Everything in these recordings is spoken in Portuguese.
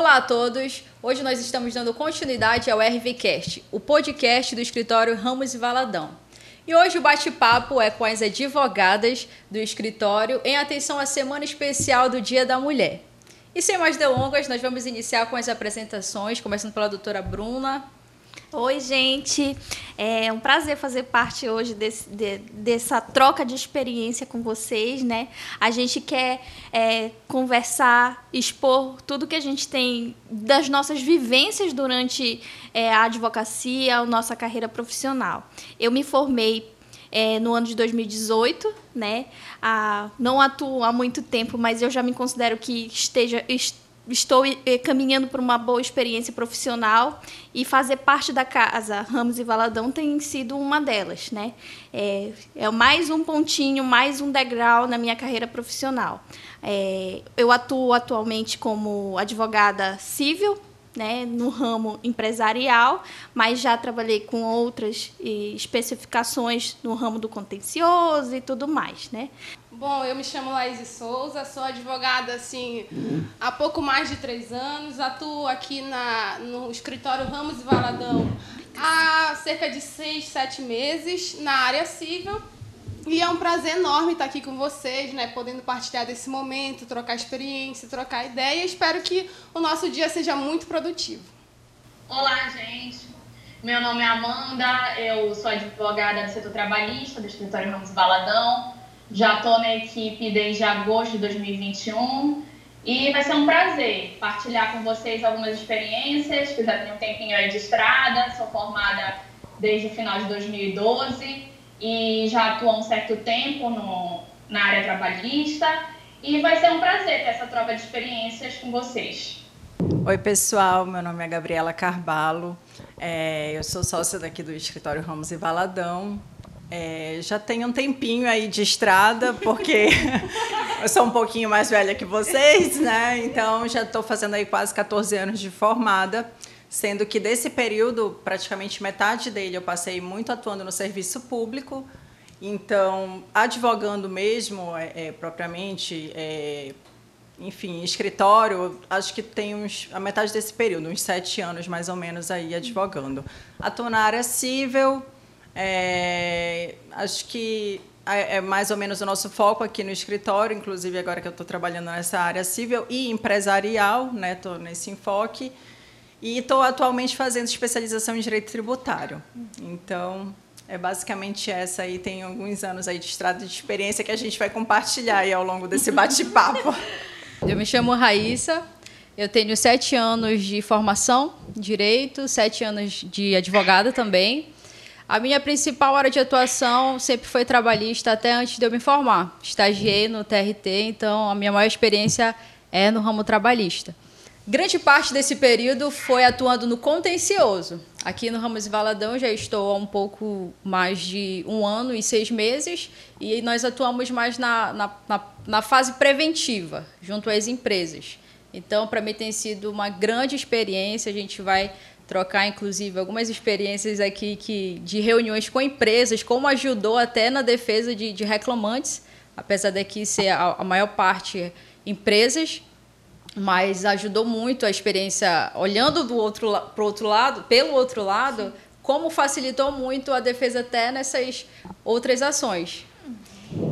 Olá a todos! Hoje nós estamos dando continuidade ao RVCast, o podcast do escritório Ramos e Valadão. E hoje o bate-papo é com as advogadas do escritório em atenção à semana especial do Dia da Mulher. E sem mais delongas, nós vamos iniciar com as apresentações, começando pela doutora Bruna. Oi, gente. É um prazer fazer parte hoje desse, de, dessa troca de experiência com vocês, né? A gente quer é, conversar, expor tudo que a gente tem das nossas vivências durante é, a advocacia, a nossa carreira profissional. Eu me formei é, no ano de 2018, né? Ah, não atuo há muito tempo, mas eu já me considero que esteja estou eh, caminhando por uma boa experiência profissional e fazer parte da casa Ramos e Valadão tem sido uma delas, né? É, é mais um pontinho, mais um degrau na minha carreira profissional. É, eu atuo atualmente como advogada civil, né, no ramo empresarial, mas já trabalhei com outras especificações no ramo do contencioso e tudo mais, né? Bom, eu me chamo Laís Souza, sou advogada assim há pouco mais de três anos, atuo aqui na, no escritório Ramos e Valadão há cerca de seis, sete meses na área civil. E é um prazer enorme estar aqui com vocês, né, podendo partilhar desse momento, trocar experiência, trocar ideia. Espero que o nosso dia seja muito produtivo. Olá, gente. Meu nome é Amanda, eu sou advogada do setor trabalhista do escritório Ramos Valadão. Já estou na equipe desde agosto de 2021 e vai ser um prazer partilhar com vocês algumas experiências, que já tenho um tempinho aí de estrada, sou formada desde o final de 2012 e já atuo há um certo tempo no, na área trabalhista e vai ser um prazer ter essa troca de experiências com vocês. Oi, pessoal, meu nome é Gabriela Carvalho, é, eu sou sócia daqui do escritório Ramos e Valadão, é, já tenho um tempinho aí de estrada, porque eu sou um pouquinho mais velha que vocês, né? Então já estou fazendo aí quase 14 anos de formada, sendo que desse período, praticamente metade dele eu passei muito atuando no serviço público. Então, advogando mesmo, é, é, propriamente, é, enfim, escritório, acho que tem uns, a metade desse período, uns sete anos mais ou menos aí advogando. Atuo na área civil, é, acho que é, mais ou menos o nosso foco aqui no escritório, inclusive agora que eu estou trabalhando nessa área civil e empresarial, né? Estou nesse enfoque. E estou atualmente fazendo especialização em direito tributário. Então, é basicamente essa aí. Tem alguns anos aí de estrada de experiência que a gente vai compartilhar aí ao longo desse bate-papo. Eu me chamo Raíssa, eu tenho sete anos de formação, direito, sete anos de advogada também. A minha principal área de atuação sempre foi trabalhista até antes de eu me formar. Estagiei no TRT, então a minha maior experiência é no ramo trabalhista. Grande parte desse período foi atuando no contencioso. Aqui no Ramos e Valadão já estou há um pouco mais de um ano e seis meses e nós atuamos mais na, na, na, na fase preventiva, junto às empresas. Então, para mim tem sido uma grande experiência. A gente vai trocar, inclusive, algumas experiências aqui que, de reuniões com empresas, como ajudou até na defesa de, de reclamantes, apesar daqui ser a, a maior parte empresas, mas ajudou muito a experiência, olhando do outro para outro lado, pelo outro lado, como facilitou muito a defesa até nessas outras ações.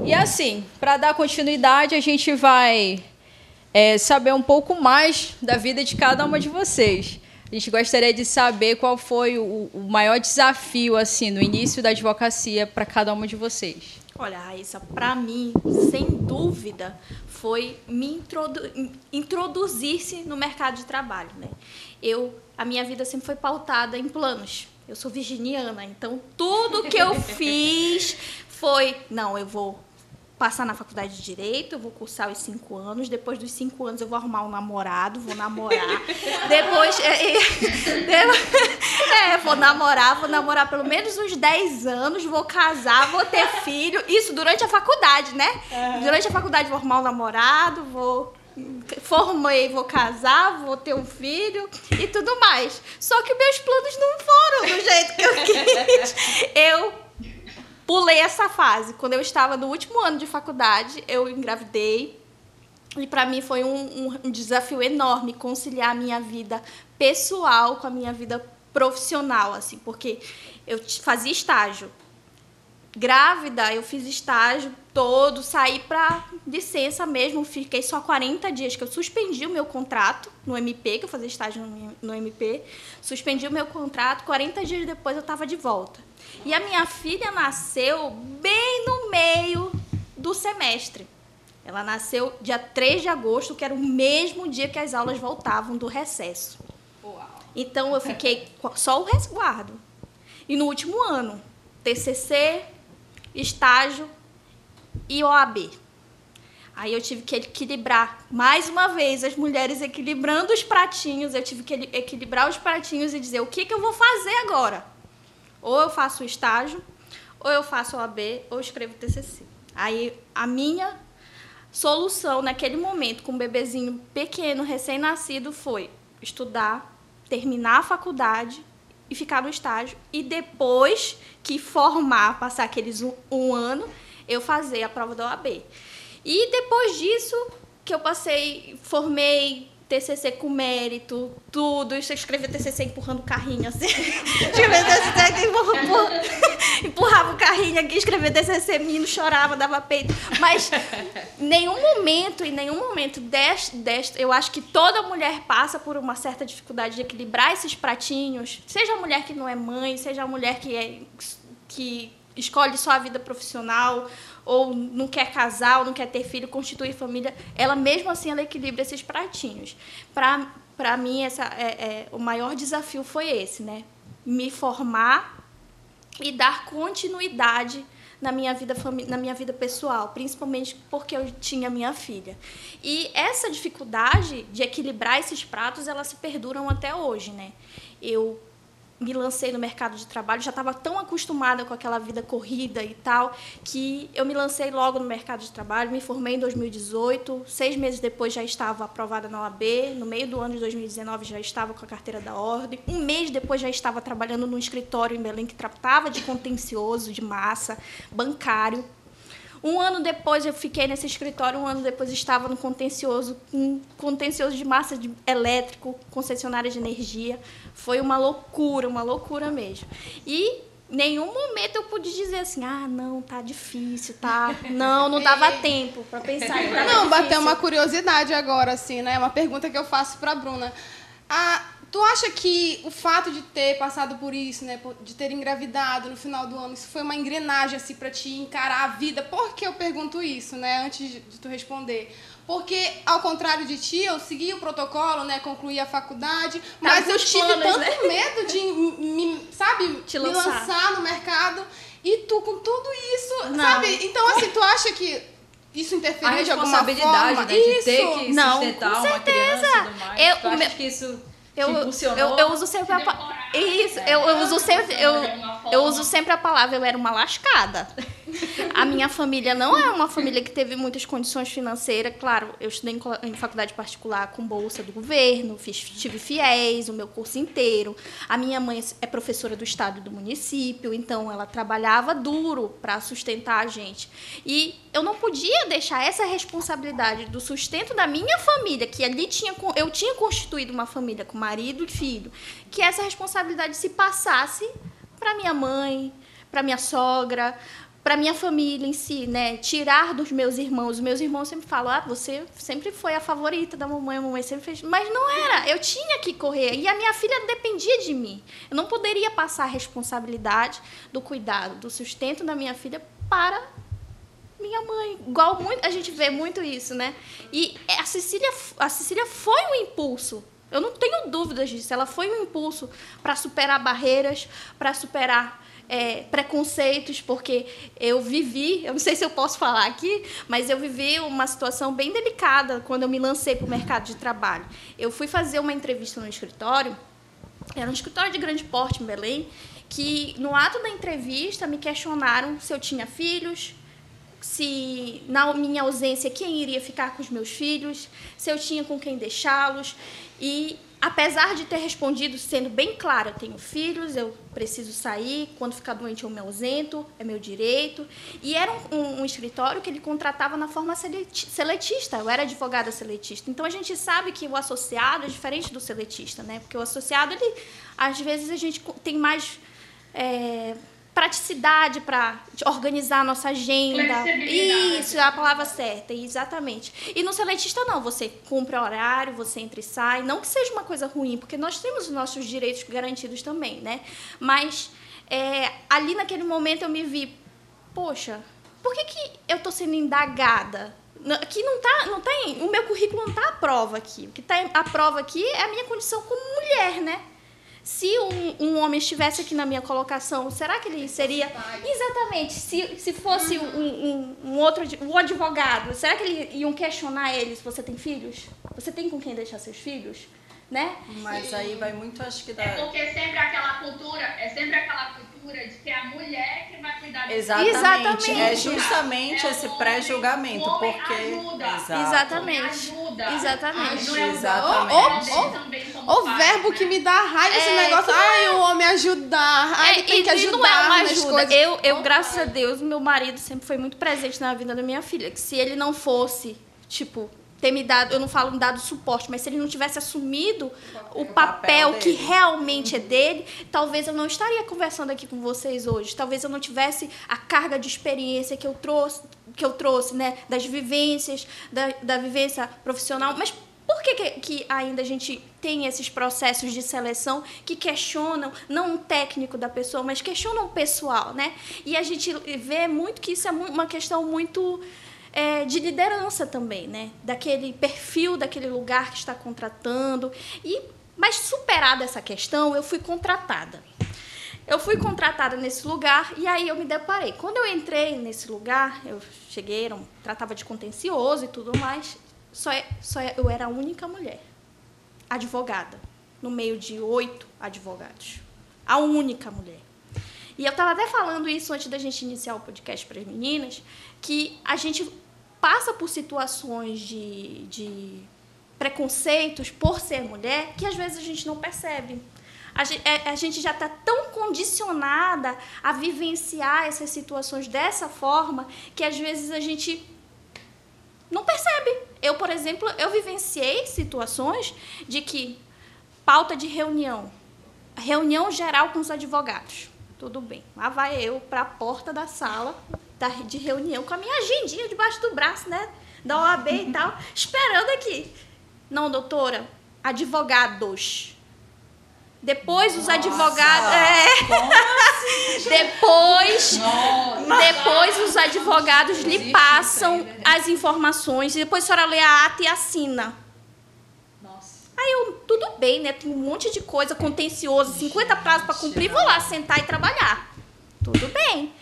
E assim, para dar continuidade, a gente vai é, saber um pouco mais da vida de cada uma de vocês. A gente gostaria de saber qual foi o, o maior desafio assim no início da advocacia para cada uma de vocês. Olha, Raíssa, para mim, sem dúvida, foi me introdu introduzir-se no mercado de trabalho. Né? Eu, a minha vida sempre foi pautada em planos. Eu sou virginiana, então tudo que eu fiz foi, não, eu vou passar na faculdade de Direito, eu vou cursar os cinco anos, depois dos cinco anos eu vou arrumar um namorado, vou namorar. depois. É, é, é, vou namorar, vou namorar pelo menos uns dez anos, vou casar, vou ter filho. Isso durante a faculdade, né? Uhum. Durante a faculdade vou arrumar um namorado, vou. Formei, vou casar, vou ter um filho e tudo mais. Só que meus planos não foram do jeito que eu quis. Eu pulei essa fase. Quando eu estava no último ano de faculdade, eu engravidei. E para mim foi um, um, um desafio enorme conciliar a minha vida pessoal com a minha vida profissional, assim, porque eu fazia estágio. Grávida, eu fiz estágio todo, saí para licença mesmo, fiquei só 40 dias, que eu suspendi o meu contrato no MP, que eu fazia estágio no, no MP, suspendi o meu contrato, 40 dias depois eu estava de volta. E a minha filha nasceu bem no meio do semestre. Ela nasceu dia 3 de agosto, que era o mesmo dia que as aulas voltavam do recesso. Então eu fiquei só o resguardo. E no último ano, TCC, estágio e OAB. Aí eu tive que equilibrar mais uma vez as mulheres equilibrando os pratinhos. Eu tive que equilibrar os pratinhos e dizer o que, que eu vou fazer agora. Ou eu faço o estágio, ou eu faço OAB, ou escrevo TCC. Aí a minha solução naquele momento, com um bebezinho pequeno, recém-nascido, foi estudar, terminar a faculdade e ficar no estágio. E depois que formar, passar aqueles um, um ano, eu fazer a prova da OAB. E depois disso, que eu passei, formei TCC com mérito, tudo. Isso, eu escrevi TCC empurrando o carrinho, assim. escrevi TCC empurra- empurra- empurrava o carrinho aqui, escrevi TCC, menino chorava, dava peito. Mas nenhum momento, em nenhum momento deste, eu acho que toda mulher passa por uma certa dificuldade de equilibrar esses pratinhos. Seja a mulher que não é mãe, seja a mulher que é que escolhe só a vida profissional ou não quer casar, ou não quer ter filho, constituir família, ela mesmo assim ela equilibra esses pratinhos. Para mim essa é, é, o maior desafio foi esse, né? Me formar e dar continuidade na minha vida na minha vida pessoal, principalmente porque eu tinha minha filha. E essa dificuldade de equilibrar esses pratos, elas se perduram até hoje, né? Eu me lancei no mercado de trabalho, já estava tão acostumada com aquela vida corrida e tal, que eu me lancei logo no mercado de trabalho, me formei em 2018, seis meses depois já estava aprovada na OAB, no meio do ano de 2019 já estava com a carteira da ordem, um mês depois já estava trabalhando num escritório em Belém que tratava de contencioso, de massa, bancário, um ano depois eu fiquei nesse escritório, um ano depois estava no contencioso, um contencioso de massa de elétrico, concessionária de energia. Foi uma loucura, uma loucura mesmo. E nenhum momento eu pude dizer assim: "Ah, não, tá difícil, tá? Não, não dava tempo para pensar tava Não, bateu uma curiosidade agora, assim, né? Uma pergunta que eu faço pra Bruna. Ah, tu acha que o fato de ter passado por isso, né? De ter engravidado no final do ano, isso foi uma engrenagem, assim, pra te encarar a vida? Por que eu pergunto isso, né? Antes de, de tu responder. Porque, ao contrário de ti, eu segui o protocolo, né? Concluí a faculdade, mas com eu tive planos, tanto né? medo de, me, sabe, Te me lançar. lançar no mercado. E tu, com tudo isso, Não. sabe? Então, assim, tu acha que isso A interferiu de alguma responsabilidade forma? né, de isso. ter que Não, sustentar com uma criança e tudo mais. Eu- tu acha meu- que isso Eu, eu, eu uso sempre a Te deu pa- coragem, Isso, eu, eu uso sempre eu, eu uso sempre a palavra eu era uma lascada. A minha família não é uma família que teve muitas condições financeiras. Claro, eu estudei em, faculdade particular com bolsa do governo, fiz, tive fiéis o meu curso inteiro. A minha mãe é professora do estado e do município, então ela trabalhava duro para sustentar a gente. E eu não podia deixar essa responsabilidade do sustento da minha família, que ali tinha eu tinha constituído uma família com marido e filho, que essa responsabilidade se passasse para minha mãe, para minha sogra, para minha família em si, né? Tirar dos meus irmãos. Os meus irmãos sempre falam: "Ah, você sempre foi a favorita da mamãe, a mamãe sempre fez". Mas não era. Eu tinha que correr e a minha filha dependia de mim. Eu não poderia passar a responsabilidade do cuidado, do sustento da minha filha para minha mãe. Igual muito, a gente vê muito isso, né? E a Cecília, a Cecília foi um impulso. Eu não tenho dúvidas disso. Ela foi um impulso para superar barreiras, para superar é, preconceitos, porque eu vivi, eu não sei se eu posso falar aqui, mas eu vivi uma situação bem delicada quando eu me lancei para o mercado de trabalho. Eu fui fazer uma entrevista no escritório, era um escritório de grande porte em Belém, que no ato da entrevista me questionaram se eu tinha filhos, se na minha ausência quem iria ficar com os meus filhos, se eu tinha com quem deixá-los. E apesar de ter respondido sendo bem clara, eu tenho filhos, eu preciso sair, quando ficar doente eu me ausento, é meu direito. E era um, um, um escritório que ele contratava na forma seletista, eu era advogada seletista. Então a gente sabe que o associado é diferente do seletista, né? Porque o associado, ele, às vezes a gente tem mais. É, praticidade para organizar a nossa agenda. Isso, é a palavra certa, exatamente. E no seletista não, você cumpre o horário, você entra e sai, não que seja uma coisa ruim, porque nós temos os nossos direitos garantidos também, né? Mas é, ali naquele momento eu me vi, poxa, por que, que eu estou sendo indagada? Aqui não tá, não tem, o meu currículo não está à prova aqui. O que está à prova aqui é a minha condição como mulher, né? Se um, um, homem estivesse aqui na minha colocação, será que ele seria. Exatamente. Se, se fosse um, um, um outro um advogado, será que eles iam questionar ele se você tem filhos? Você tem com quem deixar seus filhos? Né? Mas aí vai muito, acho que da. É porque é sempre aquela cultura, é sempre aquela cultura de que é a mulher que vai cuidar Exatamente. Exatamente. É justamente é esse pré-julgamento. Porque. Ajuda. Exatamente. Ajuda. Exatamente. Ajuda. Exatamente. O, verbo que me dá raiva é, esse negócio. Ai, o homem ajudar. Ai, é, tem que ajudar. Não é uma ajuda. Eu, eu, graças a Deus, meu marido sempre foi muito presente na vida da minha filha. Que se ele não fosse, tipo, ter me dado, eu não falo me dado suporte, mas se ele não tivesse assumido o, papel, que realmente é dele, talvez eu não estaria conversando aqui com vocês hoje. Talvez eu não tivesse a carga de experiência que eu trouxe, que eu trouxe, né, das vivências, da, da vivência profissional. Mas por que, que, que ainda a gente tem esses processos de seleção que questionam não o técnico da pessoa, mas questionam o pessoal, né? E a gente vê muito que isso é uma questão muito é, de liderança também, né? Daquele perfil, daquele lugar que está contratando. E, mas superada essa questão, eu fui contratada. Eu fui contratada nesse lugar e aí eu me deparei. Quando eu entrei nesse lugar, eu cheguei, tratava de contencioso e tudo mais. Só, é, só é, eu era a única mulher, advogada, no meio de oito advogados. A única mulher. E eu estava até falando isso antes da gente iniciar o podcast para as meninas, que a gente passa por situações de, de preconceitos por ser mulher que às vezes a gente não percebe. A gente, é, a gente já está tão condicionada a vivenciar essas situações dessa forma que às vezes a gente não percebe. Eu, por exemplo, eu vivenciei situações de que pauta de reunião, reunião geral com os advogados. Tudo bem. Lá vai eu para a porta da sala de reunião com a minha agendinha debaixo do braço, né? Da OAB e tal, esperando aqui. Não, doutora, advogados. Depois os advogados. É. Assim, depois, Nossa. depois os advogados lhe passam as informações e depois a senhora lê a ata e assina. Nossa. Aí eu, tudo bem, né? Tem um monte de coisa contencioso, 50 prazos para cumprir, vou lá sentar e trabalhar. Tudo bem.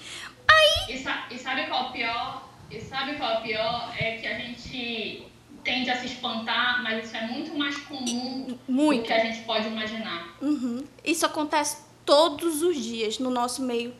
Aí. E, e sabe qual é o pior? E sabe qual é o pior? É que a gente tende a se espantar, mas isso é muito mais comum muito. do que a gente pode imaginar. Uhum. Isso acontece todos os dias no nosso meio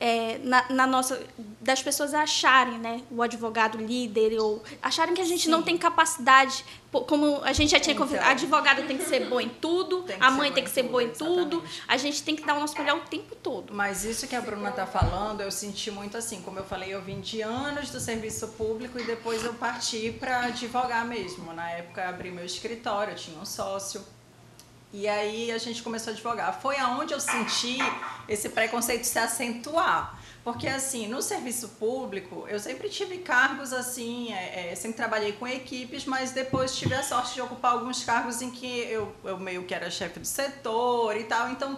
é, na, na, nossa das pessoas acharem né o advogado líder ou acharem que a gente Sim. não tem capacidade como a gente já tinha então, a advogada tem que ser boa em tudo a mãe tem que ser boa em tudo a gente tem que dar o nosso melhor o tempo todo. Mas isso que a Bruna está falando eu senti muito assim como eu falei eu vim de anos do serviço público e depois eu parti para advogar mesmo. Na época abri meu escritório eu tinha um sócio e aí a gente começou a advogar. Foi aonde eu senti esse preconceito se acentuar. Porque, assim, no serviço público, eu sempre tive cargos assim, é, é, sempre trabalhei com equipes, mas depois tive a sorte de ocupar alguns cargos em que eu, eu meio que era chefe do setor e tal. Então,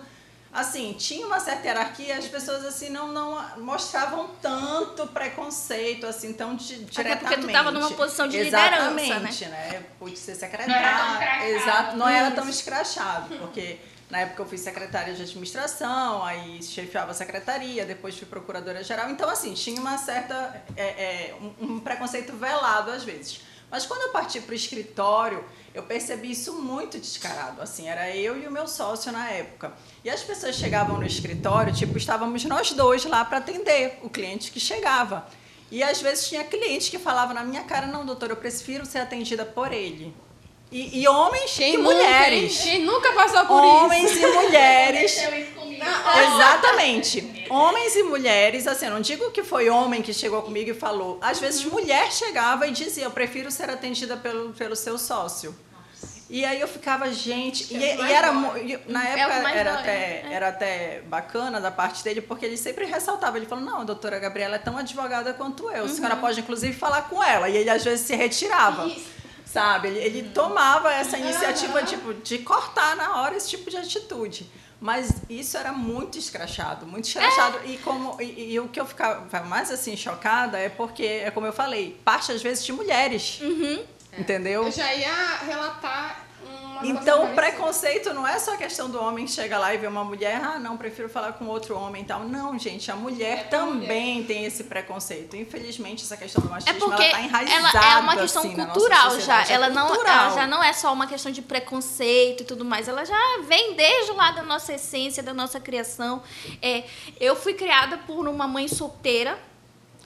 assim, tinha uma certa hierarquia, as pessoas assim não, não mostravam tanto preconceito, assim, tão di diretamente. Até porque tu estava numa posição de Exatamente, liderança, né? né? Pude ser secretária. Exato, não era tão escrachado, porque na época eu fui secretária de administração, aí chefiava a secretaria, depois fui procuradora geral. Então, assim, tinha uma certa. É, é, um, um preconceito velado às vezes. Mas quando eu parti para o escritório, eu percebi isso muito descarado. Assim, era eu e o meu sócio na época. E as pessoas chegavam no escritório, tipo, estávamos nós dois lá para atender o cliente que chegava. E às vezes tinha cliente que falava na minha cara: não, doutor, eu prefiro ser atendida por ele. E, e homens Quem e nunca, mulheres. hein? Quem nunca passou por Homens isso? e mulheres. Aconteceu isso comigo. Exatamente. Homens e mulheres, assim, eu não digo que foi homem que chegou comigo e falou. Às vezes mulher chegava e dizia, eu prefiro ser atendida pelo, pelo seu sócio. E aí eu ficava, gente, e, e era e na É época mais era dói, até, é. era até bacana da parte dele, porque ele sempre ressaltava, ele falou, não, a doutora Gabriela é tão advogada quanto eu, a Uhum. senhora pode inclusive falar com ela. E ele às vezes se retirava. Sabe? Ele, ele tomava essa iniciativa tipo, de cortar na hora esse tipo de atitude. Mas isso era muito escrachado, muito escrachado. E, como, e, e o que eu ficava mais assim chocada é porque, é como eu falei, parte às vezes de mulheres. Entendeu? Eu já ia relatar Então, preconceito não é só a questão do homem que chega lá e vê uma mulher, ah, não, prefiro falar com outro homem e tal. Não, gente, a mulher também tem esse preconceito. Infelizmente, essa questão do É machismo, porque ela tá ela enraizada, é uma questão assim, na nossa cultural já. É Ela não, cultural. ela já não é só uma questão de preconceito e tudo mais. Ela já vem desde lá da nossa essência, da nossa criação. É, eu fui criada por uma mãe solteira.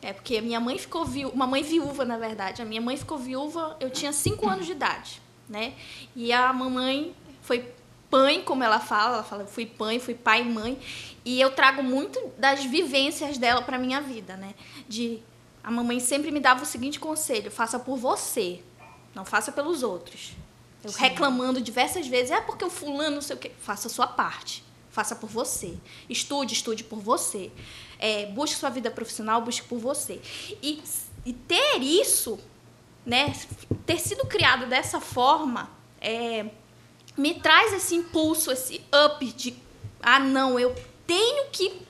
É porque a minha mãe ficou viúva, uma mãe viúva, na verdade. A minha mãe ficou viúva, eu tinha 5 anos de idade, né? E a mamãe foi mãe, como ela fala, ela fala, fui mãe, fui pai e mãe, e eu trago muito das vivências dela para minha vida, né? De a mamãe sempre me dava o seguinte conselho: faça por você, não faça pelos outros. Eu reclamando diversas vezes, é porque o fulano não sei o quê. Faça a sua parte. Faça por você. Estude, estude por você. É, busque sua vida profissional, busque por você. E, e ter isso, né, ter sido criado dessa forma, é, me traz esse impulso, esse up de, ah, não, eu tenho que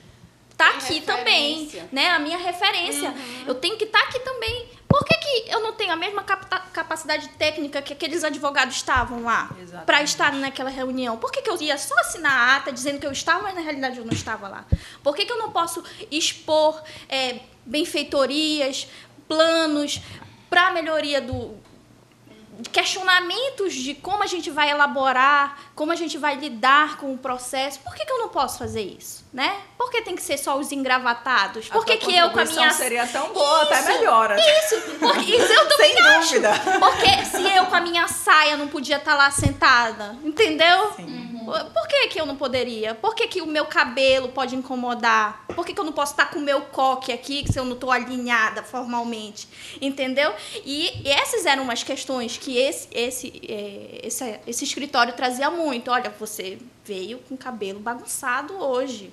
estar Tem aqui também, né? A minha referência. Eu tenho que estar aqui também. Por que, que eu não tenho a mesma capacidade técnica que aqueles advogados estavam lá para estar naquela reunião? Por que, que eu ia só assinar a ata dizendo que eu estava, mas na realidade eu não estava lá? Por que, que eu não posso expor é, benfeitorias, planos para a melhoria do, questionamentos de como a gente vai elaborar, como a gente vai lidar com o processo. Por que, que eu não posso fazer isso, né? Por que tem que ser só os engravatados? Por que, que eu com a minha seria tão boa, até Isso, melhor. Isso, porque isso eu Sem também acho. dúvida. Porque se eu com a minha saia não podia estar lá sentada, entendeu? Sim. Por que, que eu não poderia? Por que, que o meu cabelo pode incomodar? Por que, que eu não posso estar com o meu coque aqui se eu não estou alinhada formalmente? Entendeu? E essas eram umas questões que esse, esse, é, esse, esse escritório trazia muito. Olha, você veio com o cabelo bagunçado hoje.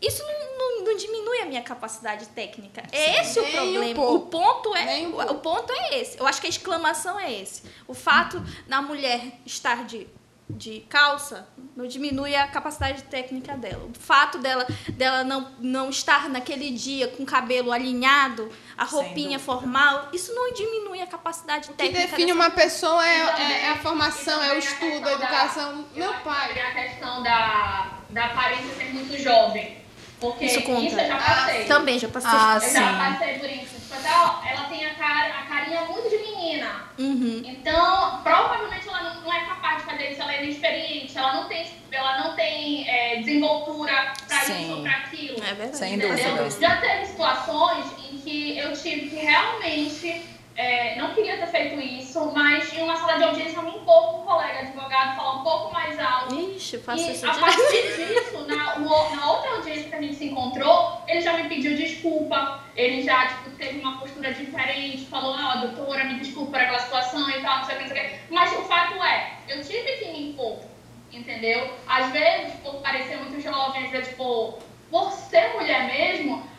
Isso não, não- não diminui a minha capacidade técnica. É esse o um problema. o ponto é um o, pouco. o ponto é esse. Eu acho que a exclamação é esse. O fato da mulher estar de, de calça não diminui a capacidade técnica dela. O fato dela, dela não, não estar naquele dia com o cabelo alinhado, a roupinha formal, isso não diminui a capacidade O que técnica. define dessa uma pessoa é, também- é- é a formação, é o estudo, a da- educação. eu Meu pai. A questão da, da aparência ser muito jovem. Porque Isso conta. eu já passei. Também já passei. Ah, Eu sim. já passei por isso. Tipo, até, ó, ela tem a, cara, a carinha muito de menina. Uhum. Então, provavelmente ela não, não é capaz de fazer isso, ela é inexperiente, ela não tem, ela não tem é, desenvoltura pra Sim. isso ou pra aquilo. É verdade. Sem Entendeu? dúvida. Já teve situações em que eu tive que realmente, é, não queria ter feito isso, mas em uma sala de audiência me com um colega advogado, falar um pouco mais alto. Ixi, eu faço E isso a partir disso, na, na outra audiência que a gente se encontrou, ele já me pediu desculpa, ele já tipo, teve uma postura diferente, falou, ó, doutora, me desculpa por aquela situação e tal, não sei o que, não sei o que. Mas o fato é, eu tive que me impor, entendeu? Às vezes, por parecer muito jovem, às vezes, por, por ser mulher mesmo,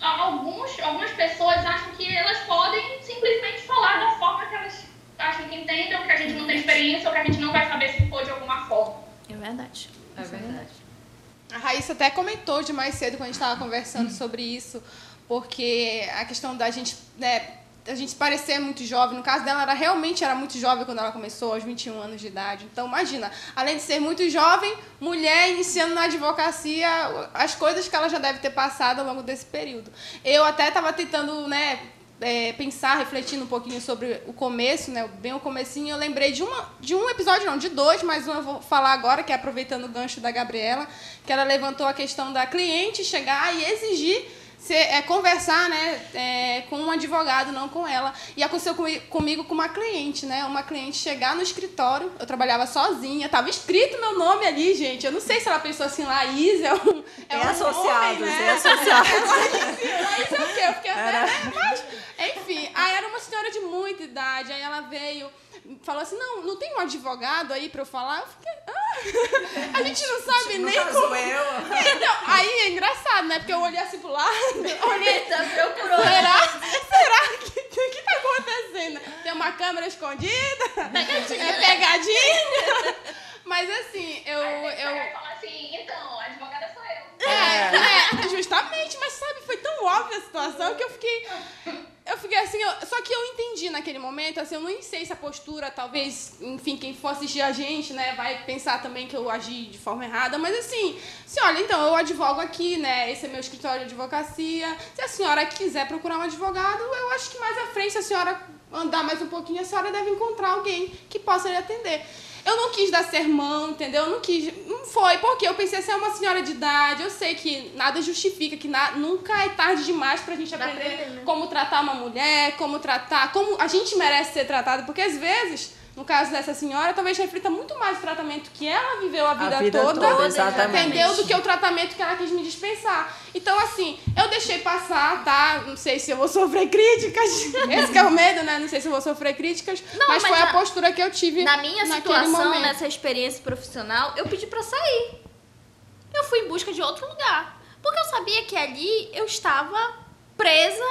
alguns, algumas pessoas acham que elas podem simplesmente falar da forma que elas acham que entendem, ou que a gente não tem experiência, ou que a gente não vai saber se for de alguma forma. É verdade. É verdade. A Raíssa até comentou de mais cedo quando a gente estava conversando sobre isso, porque a questão da gente, né, a gente parecer muito jovem, no caso dela, ela realmente era muito jovem quando ela começou, aos 21 anos de idade. Então, imagina, além de ser muito jovem, mulher iniciando na advocacia, as coisas que ela já deve ter passado ao longo desse período. Eu até estava tentando, né, é, pensar, refletindo um pouquinho sobre o começo, né, bem o comecinho, eu lembrei de, uma, de um episódio, não, de dois, mas um eu vou falar agora, que é aproveitando o gancho da Gabriela, que ela levantou a questão da cliente chegar e exigir ser, é, conversar né, é, com um advogado, não com ela. E aconteceu comigo, comigo com uma cliente, né? Uma cliente chegar no escritório, eu trabalhava sozinha, tava escrito meu nome ali, gente. Eu não sei se ela pensou assim, Laís é um. É, um associados, homem, né? é associados. Laís é o quê? Eu fiquei até, né? Mas, enfim, aí era uma senhora de muita idade, aí ela veio falou assim, não, não tem um advogado aí pra eu falar? Eu fiquei, ah, a gente não sabe nem caso como... eu. Então, aí é engraçado, né? Porque eu olhei assim pro lado, olhei, Eita, procurou. será? Será? que que, que tá acontecendo? Tem uma câmera escondida? Pegadinha. É pegadinha? Mas assim, eu... Aí tem que eu... falar assim, então, a advogada sou eu. É, é, justamente, mas sabe, foi tão óbvia a situação que eu fiquei. Fiquei assim, eu- só que eu entendi naquele momento, assim, eu nem sei se a postura, talvez, enfim, quem for assistir a gente, né, vai pensar também que eu agi de forma errada, mas assim, se olha, então, eu advogo aqui, né, esse é meu escritório de advocacia, se a senhora quiser procurar um advogado, eu acho que mais à frente, se a senhora andar mais um pouquinho, a senhora deve encontrar alguém que possa lhe atender. Eu não quis dar sermão, entendeu? Eu não quis. Não foi, porque eu pensei assim, é uma senhora de idade, eu sei que nada justifica, que na, nunca é tarde demais pra gente aprender aprender, né? como tratar uma mulher, como tratar, como a gente merece ser tratado, porque às vezes, no caso dessa senhora, talvez reflita muito mais o tratamento que ela viveu a vida, vida toda, toda, exatamente. entendeu? Do que o tratamento que ela quis me dispensar. Então, assim, eu deixei passar, tá? Não sei se eu vou sofrer críticas. Esse que é o medo, né? Não sei se eu vou sofrer críticas. Não, mas, mas foi a na- postura que eu tive Na minha situação, momento. nessa experiência profissional, eu pedi pra sair. Eu fui em busca de outro lugar. Porque eu sabia que ali eu estava presa.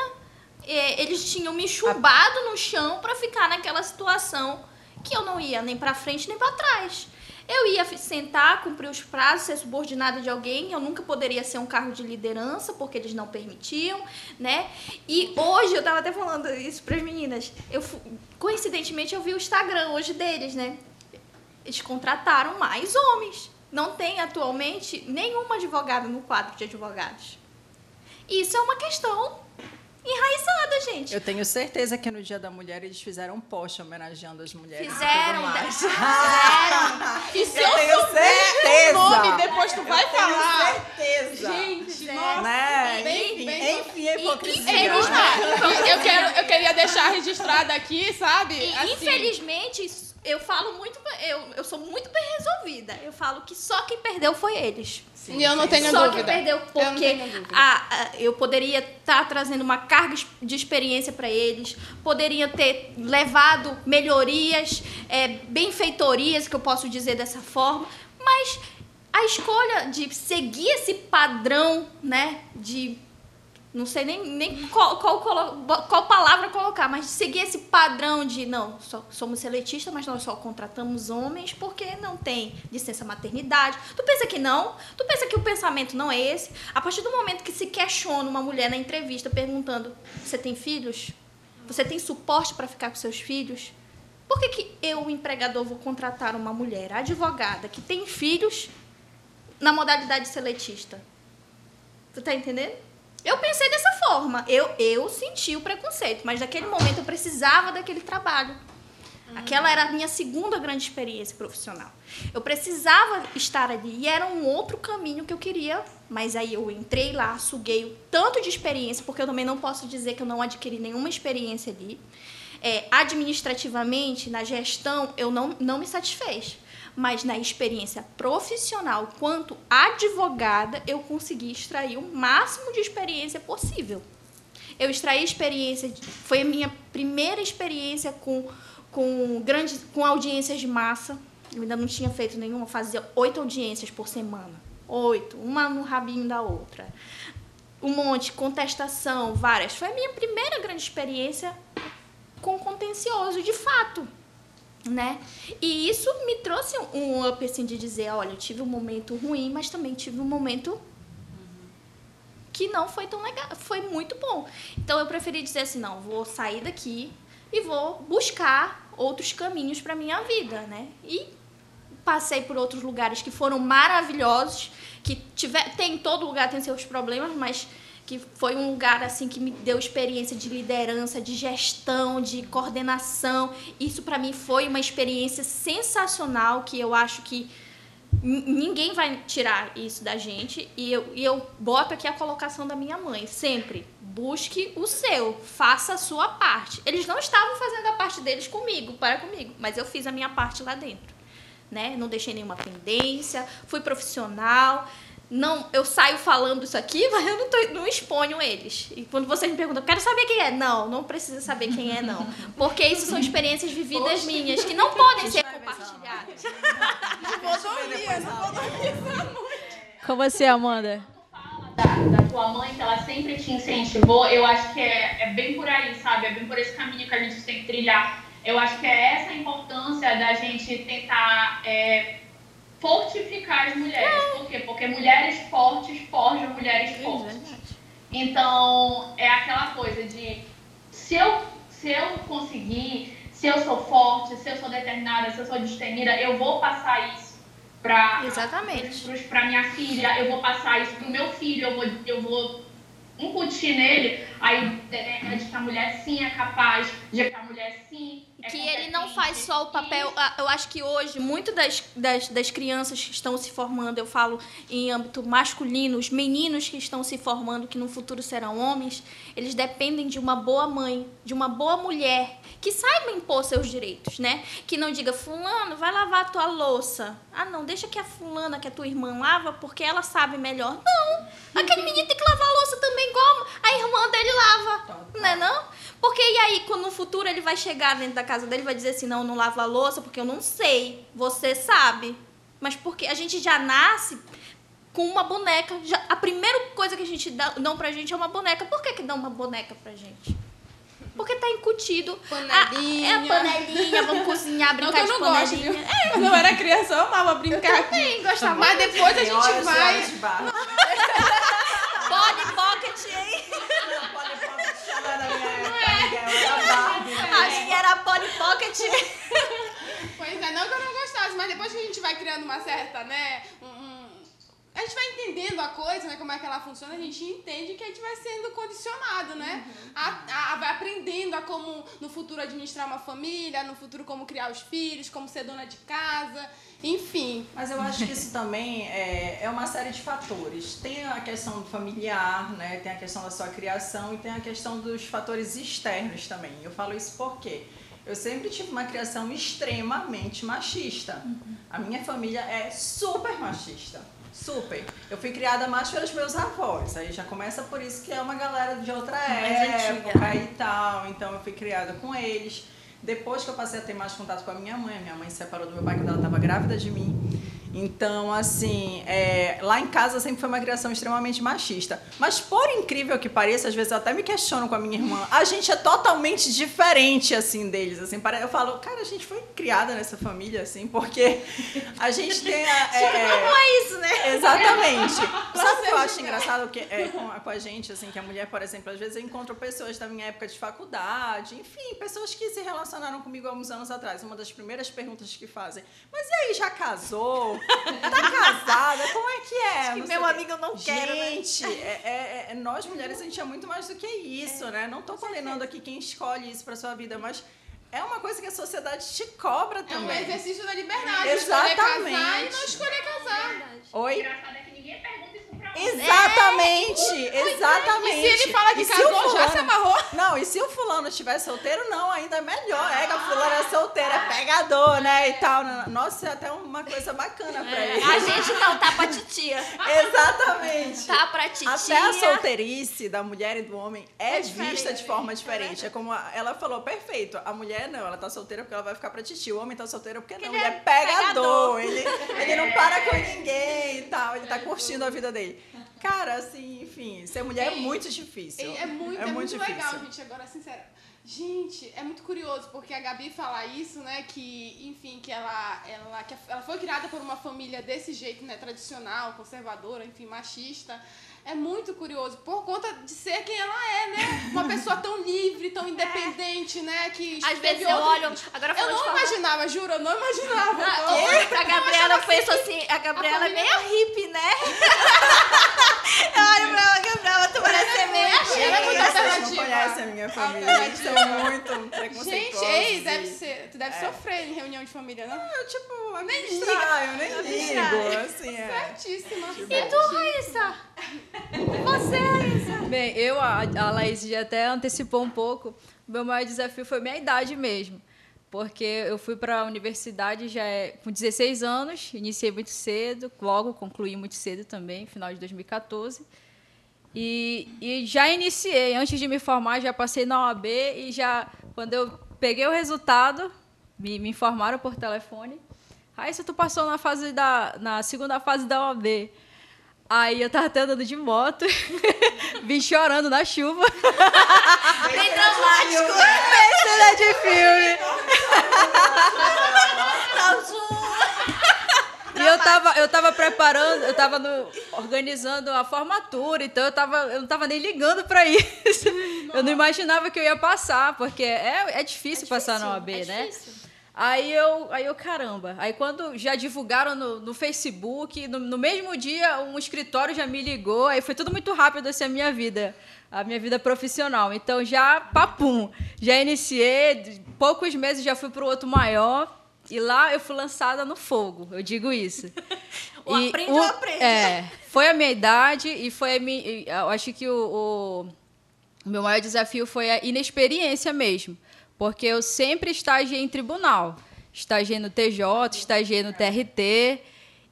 Eles tinham me chumbado no chão pra ficar naquela situação que eu não ia nem pra frente nem pra trás. Eu ia sentar, cumprir os prazos, ser subordinada de alguém. Eu nunca poderia ser um cargo de liderança, porque eles não permitiam, né? E hoje, eu tava até falando isso pras meninas. Eu, coincidentemente, eu vi o Instagram hoje deles, né? Eles contrataram mais homens. Não tem atualmente nenhuma advogada no quadro de advogados. Isso é uma questão enraizada, gente. Eu tenho certeza que no Dia da Mulher eles fizeram um post homenageando as mulheres. e Fizeram, fizeram. E se Eu eu, tenho souber certeza. o nome, depois tu vai Eu tenho falar. certeza. Gente, É. nossa. né? bem- enfim, bem- enfim, a hipocrisia. Infeliz- né? eu, quero, eu queria deixar registrado aqui, sabe? E, Assim, infelizmente, isso- eu falo muito, eu, eu sou muito bem resolvida. Eu falo que só quem perdeu foi eles. E eu não tenho Só dúvida. que perdeu Eu não porque dúvida. a- a- eu poderia estar trazendo uma carga de experiência para eles, poderia ter levado melhorias, é, benfeitorias, que eu posso dizer dessa forma, mas a escolha de seguir esse padrão, né, de não sei nem, nem qual, qual, qual palavra colocar, mas seguir esse padrão de não, só, somos seletistas, mas nós só contratamos homens porque não tem licença maternidade. Tu pensa que não? Tu pensa que o pensamento não é esse? A partir do momento que se questiona uma mulher na entrevista perguntando: você tem filhos? Você tem suporte para ficar com seus filhos? Por que, que eu, empregador, vou contratar uma mulher advogada que tem filhos na modalidade seletista? Tu tá entendendo? Eu pensei dessa forma. Eu, eu senti o preconceito, mas naquele momento eu precisava daquele trabalho. Aquela era a minha segunda grande experiência profissional. Eu precisava estar ali e era um outro caminho que eu queria, mas aí eu entrei lá, suguei o tanto de experiência, porque eu também não posso dizer que eu não adquiri nenhuma experiência ali. É, administrativamente, na gestão, eu não, não me satisfez. Mas na experiência profissional, quanto advogada, eu consegui extrair o máximo de experiência possível. Eu extraí experiência, foi a minha primeira experiência com, com grandes, com audiências de massa. Eu ainda não tinha feito nenhuma, fazia oito audiências por semana. Oito, uma no rabinho da outra. Um monte, contestação, várias. Foi a minha primeira grande experiência com contencioso, de fato. Né? E isso me trouxe um up assim de dizer, olha, eu tive um momento ruim, mas também tive um momento que não foi tão legal, foi muito bom. Então eu preferi dizer assim, não, vou sair daqui e vou buscar outros caminhos para minha vida, né? E passei por outros lugares que foram maravilhosos, que tiver, tem em todo lugar tem seus problemas, mas que foi um lugar assim que me deu experiência de liderança, de gestão, de coordenação. Isso para mim foi uma experiência sensacional que eu acho que ninguém vai tirar isso da gente. E eu, e eu boto aqui a colocação da minha mãe, sempre. Busque o seu, faça a sua parte. Eles não estavam fazendo a parte deles comigo, para comigo, mas eu fiz a minha parte lá dentro. Né? Não deixei nenhuma pendência, fui profissional não, eu saio falando isso aqui, mas eu não, tô, não exponho eles. E quando vocês me perguntam, quero saber quem é? Não, não precisa saber quem é, não. Porque isso são experiências vividas Poxa. minhas que não podem ser compartilhadas. Não vou dormir, não vou dormir Com você, Amanda? Da, da tua mãe, que ela sempre te incentivou, eu acho que é, é bem por aí, sabe? É bem por esse caminho que a gente tem que trilhar. Eu acho que é essa a importância da gente tentar. É, fortificar as mulheres. Por quê? Porque mulheres fortes forjam mulheres fortes. Então, é aquela coisa de se eu, se eu conseguir, se eu sou forte, se eu sou determinada, se eu sou destemida, eu vou passar isso para para minha filha, eu vou passar isso para o meu filho, eu vou, eu vou incutir nele a ideia de que a mulher sim é capaz, de que a mulher sim é que ele não faz só o papel. Eu acho que hoje, muito das, das, das crianças que estão se formando, eu falo em âmbito masculino, os meninos que estão se formando, que no futuro serão homens, eles dependem de uma boa mãe, de uma boa mulher, que saiba impor seus direitos, né? Que não diga, Fulano, vai lavar a tua louça. Ah, não, deixa que a Fulana, que a tua irmã, lava, porque ela sabe melhor. Não! Aquele menino tem que lavar a louça também, igual a irmã dele lava. Não é não? Porque e aí, quando no futuro ele vai chegar dentro da casa dele vai dizer assim, não, não lava a louça, porque eu não sei. Você sabe. Mas porque a gente já nasce com uma boneca. Já, a primeira coisa que a gente dá, dão pra gente é uma boneca. Por que, que dão uma boneca pra gente? Porque tá incutido. Panelinha. A, é a panelinha, vamos cozinhar, brincar não, de não panelinha. Gosto, é, quando eu era criança, eu amava brincar. Eu também gostava. Mas depois a gente vai. Polly Pocket, hein? Polly Pocket era na minha época. A minha era Polly Pocket. Pois é, não que eu não gostasse, mas depois que a gente vai criando uma certa, né? Um, a gente vai entendendo a coisa, né? Como é que ela funciona, a gente entende que a gente vai sendo condicionado, né? Uhum. A, a, vai aprendendo a como no futuro administrar uma família, no futuro como criar os filhos, como ser dona de casa, enfim. Mas eu acho que isso também é, é uma série de fatores. Tem a questão familiar, né? Tem a questão da sua criação e tem a questão dos fatores externos também. Eu falo isso porque eu sempre tive uma criação extremamente machista. Uhum. A minha família é super machista Super. Eu fui criada mais pelos meus avós. Aí já começa por isso que é uma galera de outra mais época antiga. e tal. Então eu fui criada com eles. Depois que eu passei a ter mais contato com a minha mãe, minha mãe se separou do meu pai quando ela estava grávida de mim. Então, assim, é, lá em casa sempre foi uma criação extremamente machista. Mas, por incrível que pareça, às vezes eu até me questiono com a minha irmã, a gente é totalmente diferente, assim, deles. Assim, eu falo, cara, a gente foi criada nessa família, assim, porque a gente tem a. É, Como é isso, né? Exatamente. Sabe o que eu acho engraçado que, é, com, com, a gente, assim, que a mulher, por exemplo, às vezes eu encontro pessoas da minha época de faculdade, enfim, pessoas que se relacionaram comigo há uns anos atrás. Uma das primeiras perguntas que fazem, mas e aí, já casou? Tá casada? Como é que é? Acho que meu amigo não quer, né? Gente, né? é, é, nós mulheres a gente é muito mais do que isso, é, né? Não tô condenando aqui quem escolhe isso pra sua vida, mas é uma coisa que a sociedade te cobra também. É um exercício da liberdade. Exatamente. Escolher casar e não escolher casar. Oi? Engraçado é que ninguém pergunta Exatamente, é. exatamente. E se ele fala que casou, fulano, já se amarrou? Não, e se o fulano estiver solteiro, não, ainda é melhor. É que a fulana é solteira, é pegador, né, e tal. Nossa, é até uma coisa bacana pra é, ele. A gente não tá pra titia. Exatamente. Tá pra titia. Até a solteirice da mulher e do homem é, é vista de forma diferente. É como ela falou, perfeito. A mulher não, ela tá solteira porque ela vai ficar pra titia. O homem tá solteiro porque, porque não, ele é pegador. pegador. Ele, ele não para com ninguém e tal. Ele tá curtindo a vida dele. Cara, assim, enfim, ser mulher é, é muito difícil. É, é muito, é, é muito, muito legal, gente. Agora, sincera. Gente, é muito curioso, porque a Gabi fala isso, né? Que, enfim, que ela, ela, que ela foi criada por uma família desse jeito, né? Tradicional, conservadora, enfim, machista é muito curioso, por conta de ser quem ela é, né? Uma pessoa tão livre, tão independente, é. né? Que Às vezes eu outro... olho. Agora eu não imaginava, juro, eu não imaginava. Ah, eu olho pra Gabriela, eu penso assim, a Gabriela a é meio hippie, né? eu olho pra ela, Gabriela, tu parece ser meio é muito alternativa. conhece a minha família. Eles são muito preconceituosos. Gente, ei, deve ser, tu deve sofrer em reunião de família, não? Eu, tipo, administrar, eu nem ligo, assim, é. Certíssima. E tu, Raíssa? Você, Raíssa? Bem, eu, a, a Laís já até antecipou um pouco. O meu maior desafio foi minha idade mesmo. Porque eu fui para a universidade já é, com 16 anos, iniciei muito cedo, logo concluí muito cedo também, final de 2014. E, e já iniciei, antes de me formar, já passei na OAB e já, quando eu peguei o resultado, me, me informaram por telefone. Raíssa, tu passou na, fase da, na segunda fase da OAB. Aí eu tava até andando de moto, vim chorando na chuva. Bem dramático. Cena de filme. E eu tava, eu tava preparando, eu tava no- organizando a formatura, então eu, tava, eu não tava nem ligando pra isso. Eu não imaginava que eu ia passar, porque é, é difícil passar na OAB, é né? difícil. Aí eu, aí eu, caramba. Aí quando já divulgaram no, no Facebook, no, no mesmo dia, um escritório já me ligou. Aí foi tudo muito rápido assim a minha vida, a minha vida profissional. Então já, papum, já iniciei, poucos meses já fui para o outro maior. E lá eu fui lançada no fogo, eu digo isso. O aprende ou aprende. É, foi a minha idade e foi a minha. e Eu acho que o, o meu maior desafio foi a inexperiência mesmo. Porque eu sempre estagiei em tribunal. Estagiei no TJ, estagiei no TRT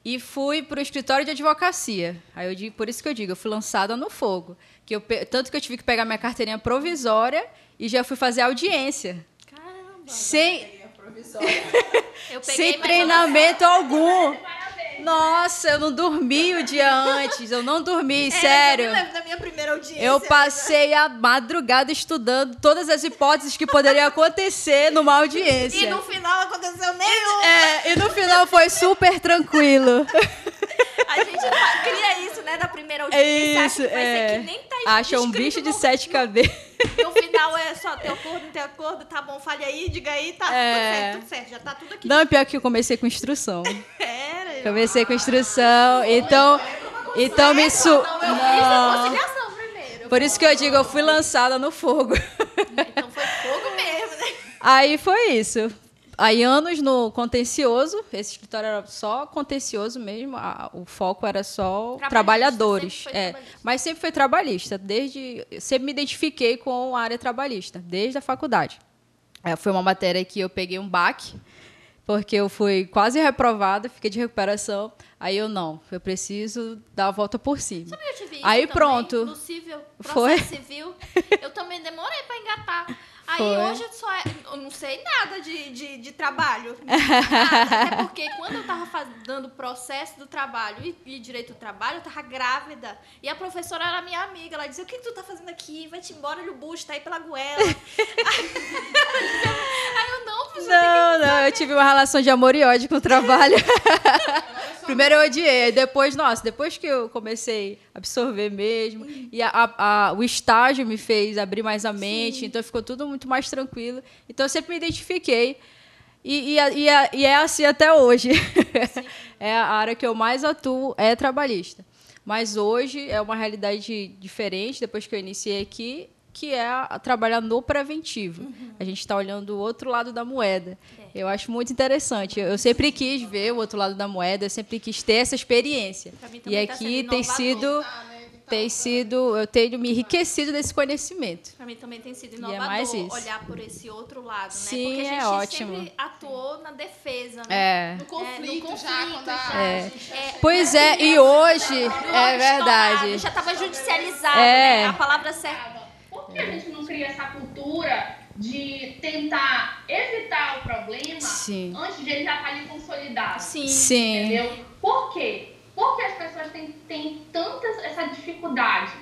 e fui para o escritório de advocacia. Aí eu digo, por isso que eu digo, eu fui lançada no fogo. Que eu, tanto que eu tive que pegar minha carteirinha provisória e já fui fazer audiência. Caramba. Sem, Eu peguei, sem treinamento algum. Nossa, eu não dormi o dia antes. Eu não dormi, É, sério. Eu me lembro da minha primeira audiência. Eu passei a madrugada estudando todas as hipóteses que poderiam acontecer numa audiência. E no final aconteceu nenhum. É, e no final foi super tranquilo. A gente cria isso, né? Da primeira É audiência. acha isso, que vai ser é. que nem tá Acha um bicho de no- sete cabeças. No final é só ter acordo, não ter acordo, tá bom, fale aí, diga aí, tá É. tudo certo, tudo certo, já tá tudo aqui. Não, pior que eu comecei com instrução. Comecei com instrução, então, então me su... Não, eu fiz a Não. conciliação primeiro. Por isso que eu digo, eu fui lançada no fogo. Então foi fogo mesmo, né? Aí foi isso. Aí anos no contencioso, esse escritório era só contencioso mesmo, a- o foco era só trabalhadores. sempre é, mas sempre foi trabalhista, desde sempre me identifiquei com a área trabalhista, desde a faculdade. É, foi uma matéria que eu peguei um baque, porque eu fui quase reprovada, fiquei de recuperação. Aí eu não, eu preciso dar a volta por cima. Sabe eu tive isso Aí também, pronto. No civil, Foi? processo civil. Eu também demorei pra engatar. Aí Foi. hoje eu só é- eu não sei nada de, de, de trabalho. Nada. Até porque quando eu tava dando o processo do trabalho e, e direito do trabalho, eu tava grávida. E a professora era minha amiga. Ela dizia, o que, que tu tá fazendo aqui? Vai-te embora, olha o bucho, tá aí pela goela. aí eu, não, professora, Não, não, eu tive uma relação de amor e ódio com o trabalho. Primeiro eu odiei, depois, nossa, depois que eu comecei a absorver mesmo, e a- a- a- o estágio me fez abrir mais a mente, então ficou tudo muito mais tranquilo. Então eu sempre me identifiquei. E, e, e e é assim até hoje. é a área que eu mais atuo, é trabalhista. Mas hoje é uma realidade diferente, depois que eu iniciei aqui, que é a- trabalhar no preventivo. A gente está olhando o outro lado da moeda. Eu acho muito interessante. Eu sempre quis ver o outro lado da moeda, eu sempre quis ter essa experiência. E tá aqui sendo tem sido, Tá, né? Tem sido, eu tenho me enriquecido desse conhecimento. Pra mim também tem sido é inovador mais isso. olhar por esse outro lado, Sim, né? Porque a é gente ótimo. sempre atuou na defesa, né? É. No É, conflito, no já, conflito já. É. É, Pois é, e hoje é verdade. Já estava judicializado, É. né? A palavra certa. Por que a gente não cria essa cultura de tentar evitar o problema Sim. antes de ele já estar ali consolidado? Sim. Sim. Entendeu? Por quê? Porque as pessoas têm, têm tanta essa dificuldade.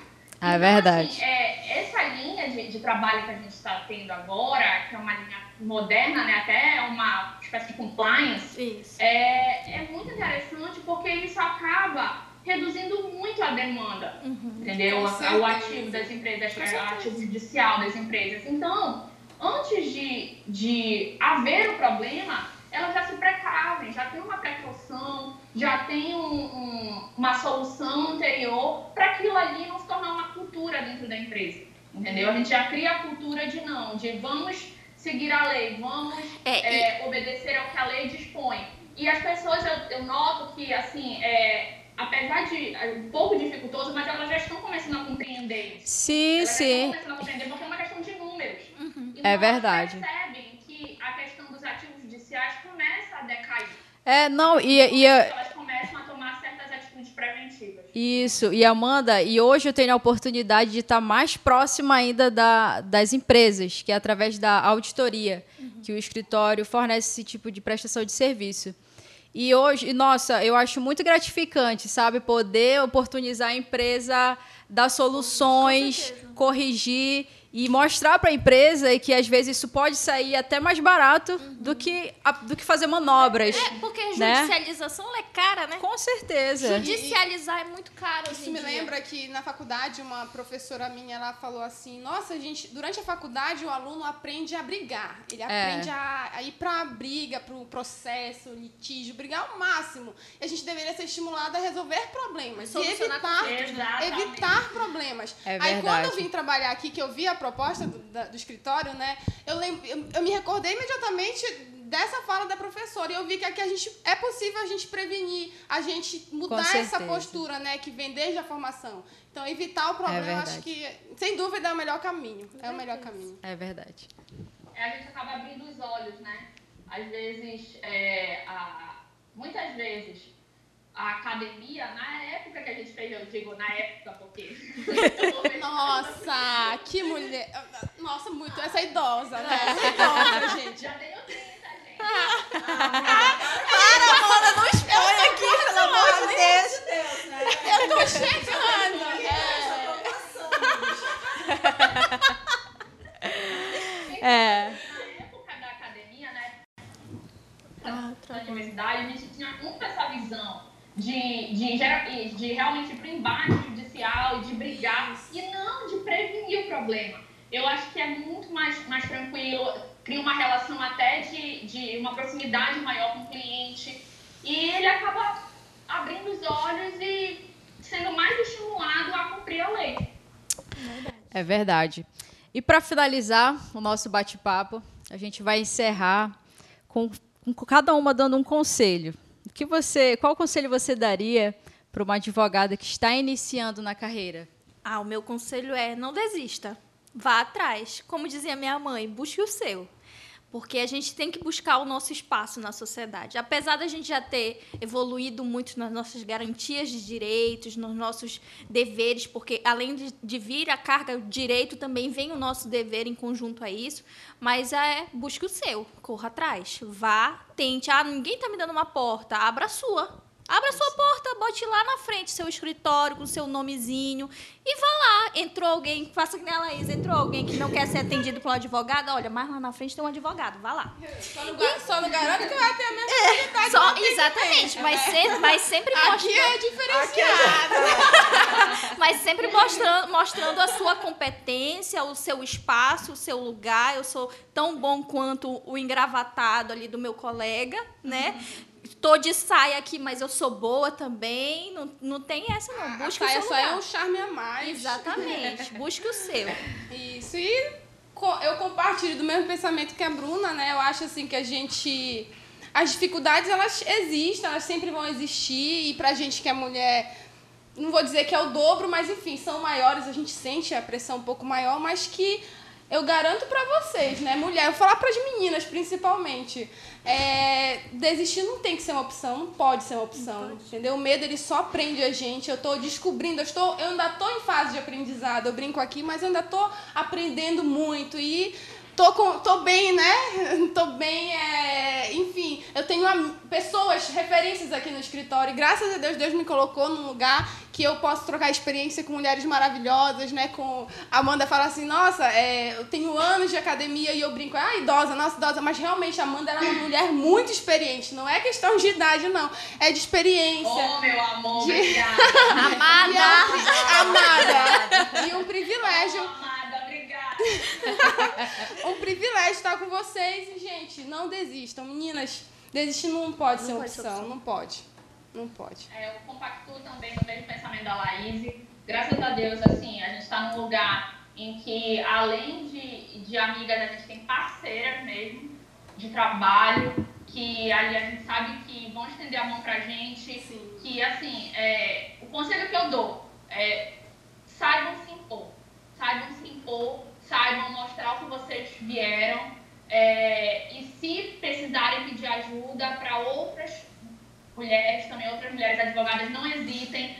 Ah, é Então, verdade. assim, é, essa linha de, de trabalho que a gente está tendo agora, que é uma linha moderna, né, até uma espécie de compliance, Isso. é, é muito interessante porque isso acaba reduzindo muito a demanda, entendeu? Com O certeza. ativo das empresas, o ativo judicial das empresas. Então, antes de, de haver o problema, elas já se precavem, já tem uma precaução, já tem um- um- uma solução anterior para aquilo ali não se tornar uma cultura dentro da empresa. Entendeu? A gente já cria a cultura de não, de vamos seguir a lei, vamos É, é, obedecer ao que a lei dispõe. E as pessoas, eu, eu noto que, assim, é, apesar de é um pouco dificultoso, mas elas já estão começando a compreender. Sim, Elas já estão sim. começando a compreender porque é uma questão de números. Então, É verdade. Elas percebem que a questão dos ativos judiciais começa a decair. É, não, e, e a- Elas começam a tomar certas atitudes preventivas. Isso, e Amanda, e hoje eu tenho a oportunidade de estar mais próxima ainda da, das empresas, que é através da auditoria, que o escritório fornece esse tipo de prestação de serviço. E hoje, nossa, eu acho muito gratificante, sabe, poder oportunizar a empresa dar soluções, corrigir e mostrar para a empresa que às vezes isso pode sair até mais barato do, que, a- do que fazer manobras. É, porque a Né? judicialização ela é cara, né? Com certeza. Judicializar é muito caro Isso me dia. lembra que na faculdade uma professora minha ela falou assim: Nossa, gente, durante a faculdade o aluno aprende a brigar. Ele aprende a, a ir pra briga, pro processo, litígio, brigar ao máximo. E a gente deveria ser estimulado a resolver problemas e Solucionar evitar, evitar problemas. É Aí quando eu vim trabalhar aqui, que eu vi a proposta do, da- do escritório, né? Eu, lem- eu, eu me recordei imediatamente dessa fala da professora. E eu vi que aqui a gente é possível a gente prevenir, a gente mudar essa postura, né? Que vem desde a formação. Então, evitar o problema, eu acho que, sem dúvida, é o melhor caminho. É o melhor caminho. É verdade. É, a gente acaba abrindo os olhos, né? Às vezes, é, a- muitas vezes, a academia, na época que a gente fez, eu digo na época, porque. eu Nossa, que mulher. Nossa, muito. Essa é idosa, né? Essa é idosa, gente. Já tenho 30, gente. Amanda, não expõe aqui, pelo amor de Deus. Eu tô chegando. É. É. Na época da academia, né? Da universidade, a gente tinha muito essa visão de, de, de realmente ir para o embate judicial e de brigar e não de prevenir o problema. Eu acho que é muito mais, tranquilo, cria uma relação até de, de uma proximidade maior com o cliente e ele acaba abrindo os olhos e sendo mais estimulado a cumprir a lei. É verdade. E para finalizar o nosso bate-papo, a gente vai encerrar com, com cada uma dando um conselho. O que você, qual conselho você daria para uma advogada que está iniciando na carreira? Ah, o meu conselho é não desista. Vá atrás. Como dizia minha mãe, busque o seu. Porque a gente tem que buscar o nosso espaço na sociedade. Apesar da gente já ter evoluído muito nas nossas garantias de direitos, nos nossos deveres, porque além de, vir a carga de direito, também vem o nosso dever em conjunto a isso. Mas é busque o seu, corra atrás. Vá, tente. Ah, ninguém está me dando uma porta, abra a sua. Abra sua porta, bote lá na frente seu escritório com seu nomezinho e vá lá. Entrou alguém, faça que nem a Laís, entrou alguém que não quer ser atendido pelo advogado, olha, mais lá na frente tem um advogado, vá lá. Só não, ga- só não garanto que vai ter a mesma qualidade. Só, exatamente, mas, sempre, mas sempre Aqui mostrando, é diferenciado. mas sempre mostrando, mostrando a sua competência, o seu espaço, o seu lugar. Eu sou tão bom quanto o engravatado ali do meu colega, né? Tô de saia aqui, mas eu sou boa também. Não, não tem essa, não. A Busque o saia seu só lugar. é um charme a mais. Exatamente. Busque o seu. Isso, e eu compartilho do mesmo pensamento que a Bruna, né? Eu acho assim que a gente. As dificuldades, elas existem, elas sempre vão existir, e pra gente que é mulher, não vou dizer que é o dobro, mas enfim, são maiores, a gente sente a pressão um pouco maior, mas que eu garanto pra vocês, né, mulher, eu vou falar pras meninas principalmente, é, desistir não tem que ser uma opção, não pode ser uma opção, entendeu? O medo ele só prende a gente. Eu tô descobrindo, eu estou, eu ainda tô em fase de aprendizado. Eu brinco aqui, mas eu ainda tô aprendendo muito e tô com, tô bem, né? Tô bem, é, enfim, eu tenho pessoas, referências aqui no escritório. E graças a Deus, Deus me colocou num lugar que eu posso trocar experiência com mulheres maravilhosas, né? Com a Amanda fala assim, nossa, é, eu tenho anos de academia e eu brinco, ah, idosa, nossa, idosa, mas realmente a Amanda ela é uma mulher muito experiente. Não é questão de idade, não. É de experiência. Oh, meu amor, De- obrigada. E é um Amada! amada. E um privilégio. um privilégio estar com vocês. E, gente, não desistam. Meninas, desistir não pode ser Não uma pode ser opção. opção. Não pode. Não pode. É, eu compactuo também no mesmo pensamento da Laís. Graças a Deus, assim, a gente está num lugar em que além de, de amigas, a gente tem parceiras mesmo de trabalho, que ali a gente sabe que vão estender a mão pra gente, Sim. que assim, é, o conselho que eu dou é saibam se impor, saibam se impor, saibam mostrar o que vocês vieram é, e se precisarem pedir ajuda para outras mulheres, também outras mulheres advogadas, não hesitem,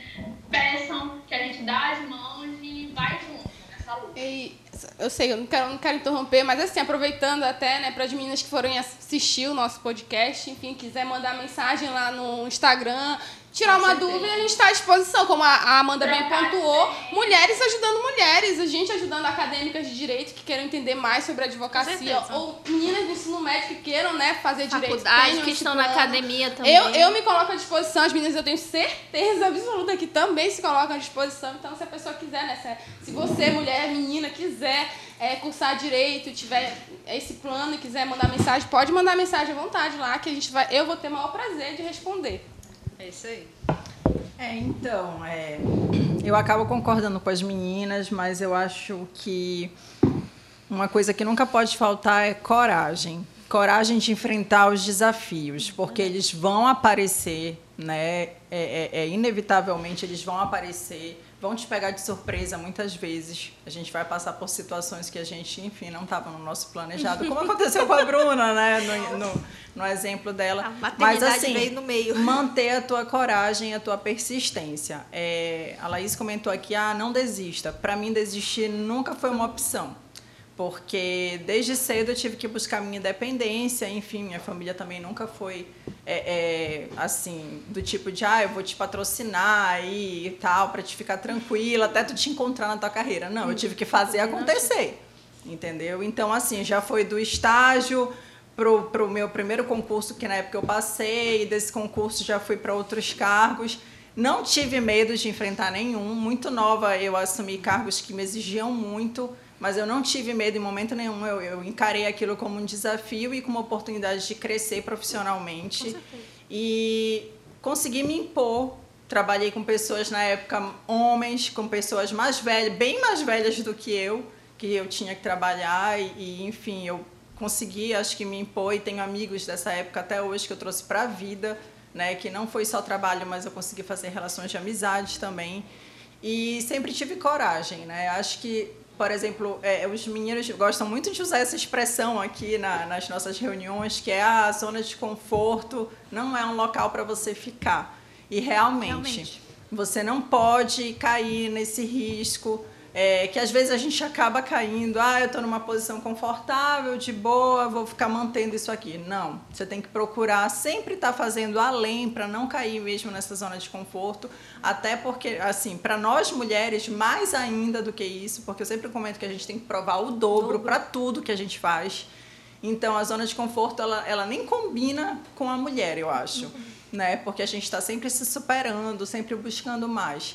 peçam que a gente dá as mãos e vai junto nessa luta. E eu sei, eu não quero, não quero interromper, mas assim, aproveitando até, né, para as meninas que forem assistir o nosso podcast, enfim, quiser mandar mensagem lá no Instagram, tirar uma dúvida, a gente está à disposição, como a Amanda bem pontuou, mulheres ajudando mulheres, a gente ajudando acadêmicas de direito que queiram entender mais sobre a advocacia, ou meninas do ensino médio que queiram, né, fazer direito. Faculdade, que estão na academia também. Eu, eu me coloco à disposição, as meninas eu tenho certeza absoluta que também se colocam à disposição, então se a pessoa quiser, né, se você, mulher, menina, quiser é, cursar direito, tiver esse plano e quiser mandar mensagem, pode mandar mensagem à vontade lá, que a gente vai, eu vou ter o maior prazer de responder. É isso aí. É, então, é, eu acabo concordando com as meninas, mas eu acho que uma coisa que nunca pode faltar é coragem. Coragem de enfrentar os desafios, porque eles vão aparecer, né? É, é, é inevitavelmente eles vão aparecer vão te pegar de surpresa muitas vezes. A gente vai passar por situações que a gente, enfim, não estava no nosso planejado, como aconteceu com a Bruna, né? No, no, no exemplo dela. A Mas assim, veio no meio. manter a tua coragem, a tua persistência. É, a Laís comentou aqui, ah, não desista. Para mim, desistir nunca foi uma opção porque desde cedo eu tive que buscar minha independência, enfim, minha família também nunca foi é, é, assim, do tipo de, ah, eu vou te patrocinar aí e tal, para te ficar tranquila, até tu te encontrar na tua carreira. Não, eu tive que fazer acontecer, entendeu? Então, assim, já foi do estágio pro, pro meu primeiro concurso, que na época eu passei, e desse concurso já fui para outros cargos. Não tive medo de enfrentar nenhum. Muito nova eu assumi cargos que me exigiam muito mas eu não tive medo em momento nenhum. Eu, eu encarei aquilo como um desafio e como uma oportunidade de crescer profissionalmente. E consegui me impor. Trabalhei com pessoas na época, homens, com pessoas mais velhas, bem mais velhas do que eu, que eu tinha que trabalhar. E, e enfim, eu consegui, acho que me impor. E tenho amigos dessa época até hoje que eu trouxe para a vida. Né, que não foi só trabalho, mas eu consegui fazer relações de amizade também. E sempre tive coragem, né? Acho que por exemplo, é, os meninos gostam muito de usar essa expressão aqui na, nas nossas reuniões, que é a zona de conforto não é um local para você ficar. E realmente, realmente, você não pode cair nesse risco é, que às vezes a gente acaba caindo, ah, eu estou numa posição confortável, de boa, vou ficar mantendo isso aqui. Não, você tem que procurar sempre estar tá fazendo além para não cair mesmo nessa zona de conforto, até porque, assim, para nós mulheres, mais ainda do que isso, porque eu sempre comento que a gente tem que provar o dobro para tudo que a gente faz. Então, a zona de conforto, ela, ela nem combina com a mulher, eu acho. Uhum. Né? Porque a gente está sempre se superando, sempre buscando mais.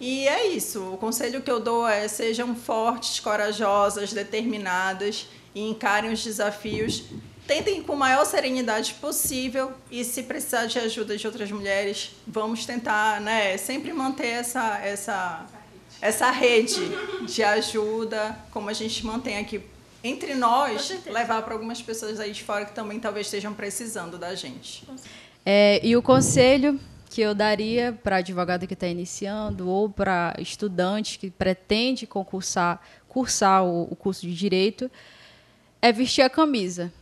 E é isso. O conselho que eu dou é sejam fortes, corajosas, determinadas e encarem os desafios. Tentem com a maior serenidade possível e se precisar de ajuda de outras mulheres, vamos tentar, né, sempre manter essa essa essa rede de ajuda, como a gente mantém aqui entre nós, levar para algumas pessoas aí de fora que também talvez estejam precisando da gente. É, e o conselho que eu daria para advogado que está iniciando ou para estudante que pretende concursar, cursar o, o curso de direito é vestir a camisa.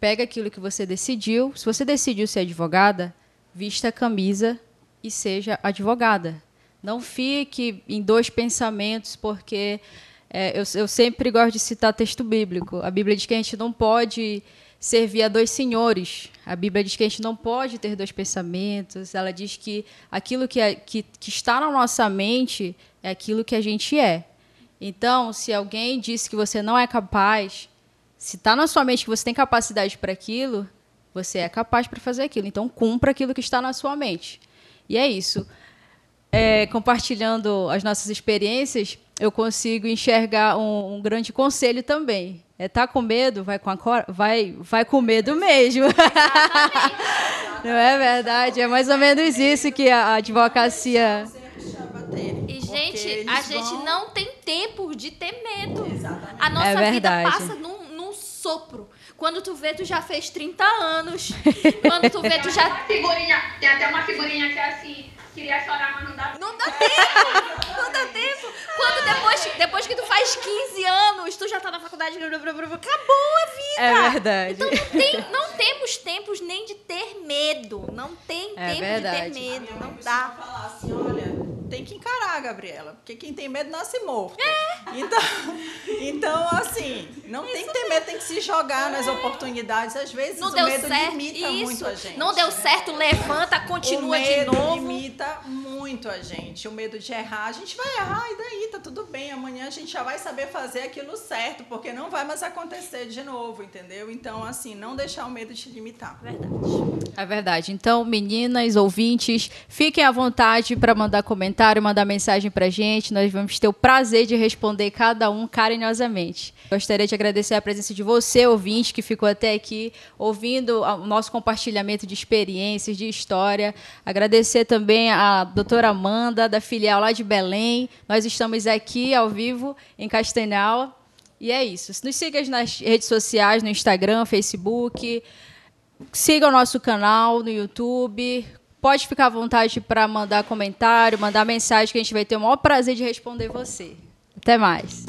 Pega aquilo que você decidiu. Se você decidiu ser advogada, vista a camisa e seja advogada. Não fique em dois pensamentos, porque é, eu, eu sempre gosto de citar texto bíblico. A Bíblia diz que a gente não pode servir a dois senhores. A Bíblia diz que a gente não pode ter dois pensamentos. Ela diz que aquilo que, é, que, que está na nossa mente é aquilo que a gente é. Então, se alguém disse que você não é capaz, se está na sua mente que você tem capacidade para aquilo, você é capaz para fazer aquilo. Então, cumpra aquilo que está na sua mente. E é isso. É, compartilhando as nossas experiências, eu consigo enxergar um, um grande conselho também é, tá com medo, vai com a cor... vai, vai com medo mesmo. Não é verdade? É mais ou menos isso que a advocacia. E, gente, a gente não tem tempo de ter medo. Exatamente. A nossa É vida passa num, num sopro. Quando tu vê, tu já fez 30 anos. Quando tu vê, tu já. uma figurinha, tem até uma figurinha que é assim, queria chorar, mas não dá Não dá tempo! Não dá tempo! Quando depois, depois que tu faz 15 anos, tu já tá na faculdade, acabou a vida! É verdade. Então não, tem, não temos tempos nem de ter medo. Não tem É tempo verdade. de ter medo. Não dá. falar assim, olha, tem que encarar, Gabriela, porque quem tem medo nasce morto. É. Então, então, assim, não tem que ter medo, tem que se jogar nas oportunidades. Às vezes Não o deu medo certo. limita muito Isso. a gente. Não deu certo, levanta, continua de medo novo. limita muito a gente. O medo de errar. A gente vai errar e daí tudo bem. Amanhã a gente já vai saber fazer aquilo certo, porque não vai mais acontecer de novo, entendeu? Então, assim, não deixar o medo te limitar. Verdade. É verdade. Então, meninas, ouvintes, fiquem à vontade para mandar comentário, mandar mensagem pra gente. Nós vamos ter o prazer de responder cada um carinhosamente. Gostaria de agradecer a presença de você, ouvinte, que ficou até aqui ouvindo o nosso compartilhamento de experiências, de história. Agradecer também a doutora Amanda, da filial lá de Belém. Nós estamos aqui ao vivo em Castanhal. E é isso. Nos siga nas redes sociais, no Instagram, Facebook. Siga o nosso canal no YouTube. Pode ficar à vontade para mandar comentário, mandar mensagem, que a gente vai ter o maior prazer de responder você. Até mais.